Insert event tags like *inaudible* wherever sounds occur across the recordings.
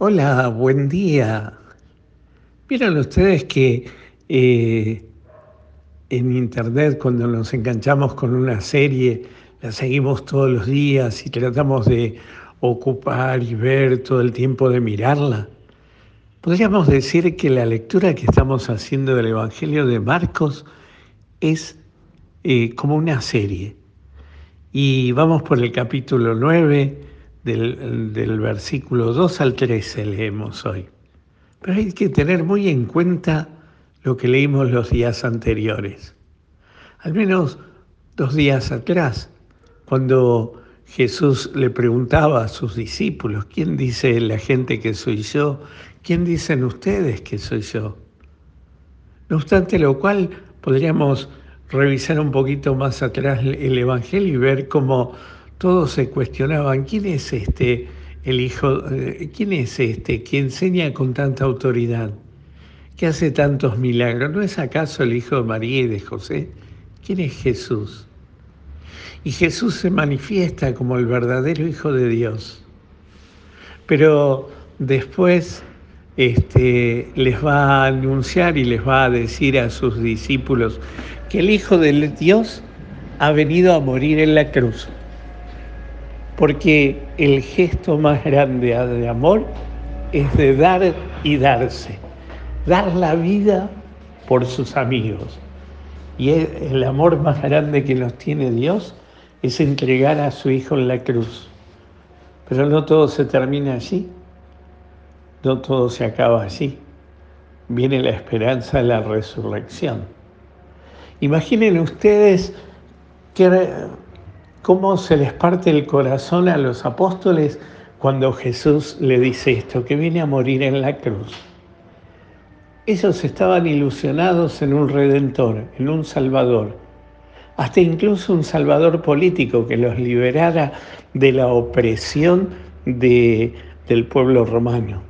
Hola, buen día. Vieron ustedes que eh, en internet cuando nos enganchamos con una serie, la seguimos todos los días y tratamos de ocupar y ver todo el tiempo de mirarla. Podríamos decir que la lectura que estamos haciendo del Evangelio de Marcos es eh, como una serie. Y vamos por el capítulo 9 del, versículo 2 al 13 leemos hoy. Pero hay que tener muy en cuenta lo que leímos los días anteriores. Al menos dos días atrás, cuando Jesús le preguntaba a sus discípulos, ¿quién dice la gente que soy yo? ¿Quién dicen ustedes que soy yo? No obstante lo cual, podríamos revisar un poquito más atrás el Evangelio y ver cómo todos se cuestionaban, ¿quién es este el hijo, eh, quién es este que enseña con tanta autoridad, que hace tantos milagros? ¿No es acaso el hijo de María y de José? ¿Quién es Jesús? Y Jesús se manifiesta como el verdadero Hijo de Dios. Pero después este, les va a anunciar y les va a decir a sus discípulos que el Hijo de Dios ha venido a morir en la cruz. Porque el gesto más grande de amor es de dar y darse. Dar la vida por sus amigos. Y el amor más grande que nos tiene Dios es entregar a su Hijo en la cruz. Pero no todo se termina allí, no todo se acaba allí. Viene la esperanza de la resurrección. Imaginen ustedes que, cómo se les parte el corazón a los apóstoles cuando Jesús le dice esto, que viene a morir en la cruz. Ellos estaban ilusionados en un redentor, en un salvador, hasta incluso un salvador político que los liberara de la opresión de, del pueblo romano.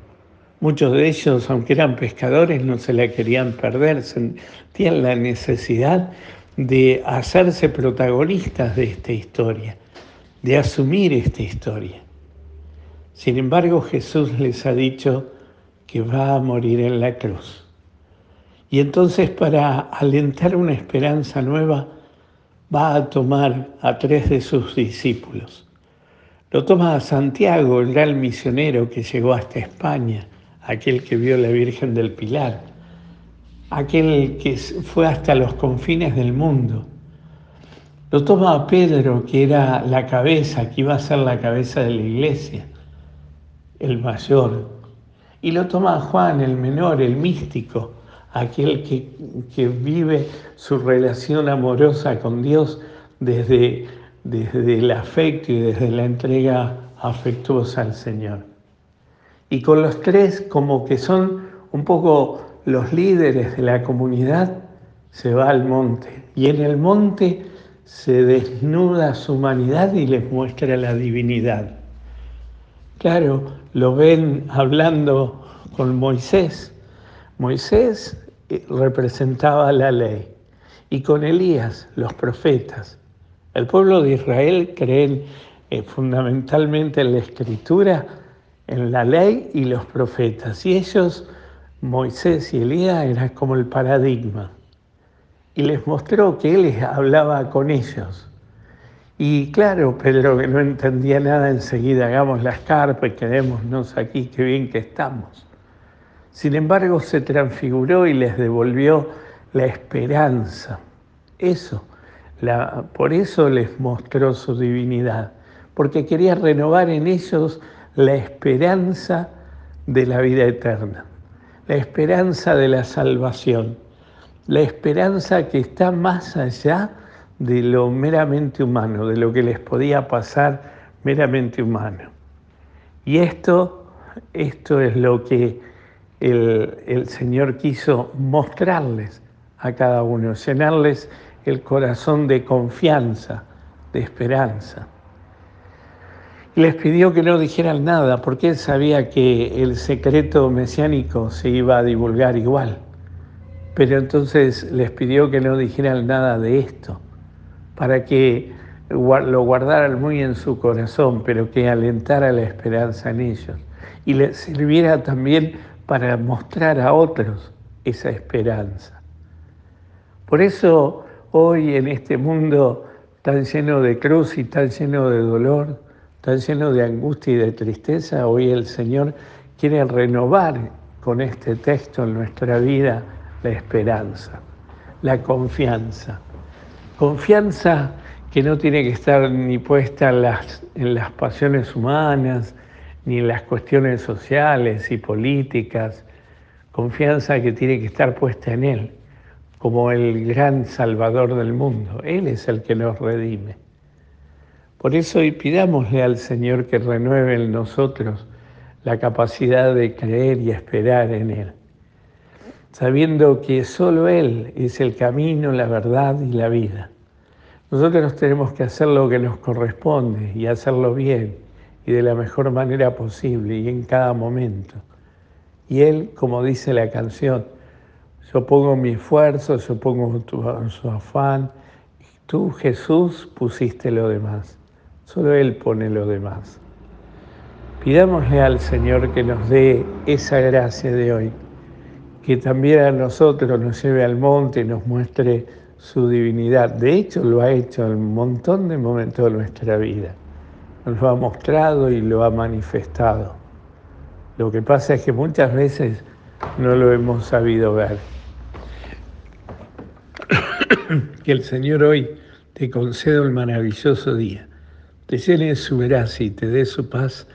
Muchos de ellos, aunque eran pescadores, no se la querían perder, sentían la necesidad de hacerse protagonistas de esta historia, de asumir esta historia. Sin embargo, Jesús les ha dicho que va a morir en la cruz. Y entonces para alentar una esperanza nueva, va a tomar a tres de sus discípulos. Lo toma a Santiago, el gran misionero que llegó hasta España, aquel que vio a la Virgen del Pilar, aquel que fue hasta los confines del mundo. Lo toma a Pedro, que era la cabeza, que iba a ser la cabeza de la iglesia, el mayor. Y lo toma a Juan, el menor, el místico, aquel que, que vive su relación amorosa con Dios desde, desde el afecto y desde la entrega afectuosa al Señor. Y con los tres, como que son un poco los líderes de la comunidad, se va al monte. Y en el monte se desnuda su humanidad y les muestra la divinidad. Claro, lo ven hablando con Moisés. Moisés eh, representaba la ley y con Elías los profetas. El pueblo de Israel cree eh, fundamentalmente en la escritura, en la ley y los profetas. Y ellos, Moisés y Elías, eran como el paradigma. Y les mostró que él hablaba con ellos. Y claro, Pedro, que no entendía nada, enseguida hagamos las carpas y quedémonos aquí, qué bien que estamos. Sin embargo, se transfiguró y les devolvió la esperanza. Eso, por eso les mostró su divinidad, porque quería renovar en ellos la esperanza de la vida eterna, la esperanza de la salvación, la esperanza que está más allá de lo meramente humano, de lo que les podía pasar meramente humano. Y esto, esto es lo que el, Señor quiso mostrarles a cada uno, llenarles el corazón de confianza, de esperanza. Les pidió que no dijeran nada porque él sabía que el secreto mesiánico se iba a divulgar igual. Pero entonces les pidió que no dijeran nada de esto, para que lo guardaran muy en su corazón, pero que alentara la esperanza en ellos y les sirviera también para mostrar a otros esa esperanza. Por eso hoy en este mundo tan lleno de cruz y tan lleno de dolor, tan lleno de angustia y de tristeza, hoy el Señor quiere renovar con este texto en nuestra vida la esperanza, la confianza. Confianza que no tiene que estar ni puesta en las, en las pasiones humanas, ni en las cuestiones sociales y políticas. Confianza que tiene que estar puesta en Él, como el gran Salvador del mundo. Él es el que nos redime. Por eso hoy pidámosle al Señor que renueve en nosotros la capacidad de creer y esperar en Él, sabiendo que solo Él es el camino, la verdad y la vida. Nosotros tenemos que hacer lo que nos corresponde y hacerlo bien y de la mejor manera posible y en cada momento. Y Él, como dice la canción, yo pongo mi esfuerzo, yo pongo tu, su afán, tú Jesús pusiste lo demás. Solo Él pone lo demás. Pidámosle al Señor que nos dé esa gracia de hoy, que también a nosotros nos lleve al monte y nos muestre su divinidad. De hecho, lo ha hecho en un montón de momentos de nuestra vida. Nos lo ha mostrado y lo ha manifestado. Lo que pasa es que muchas veces no lo hemos sabido ver. *coughs* que el Señor hoy te conceda un maravilloso día, te llene su gracia y te dé su paz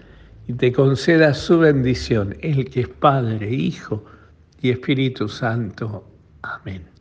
y te conceda su bendición, el que es Padre, Hijo y Espíritu Santo. Amén.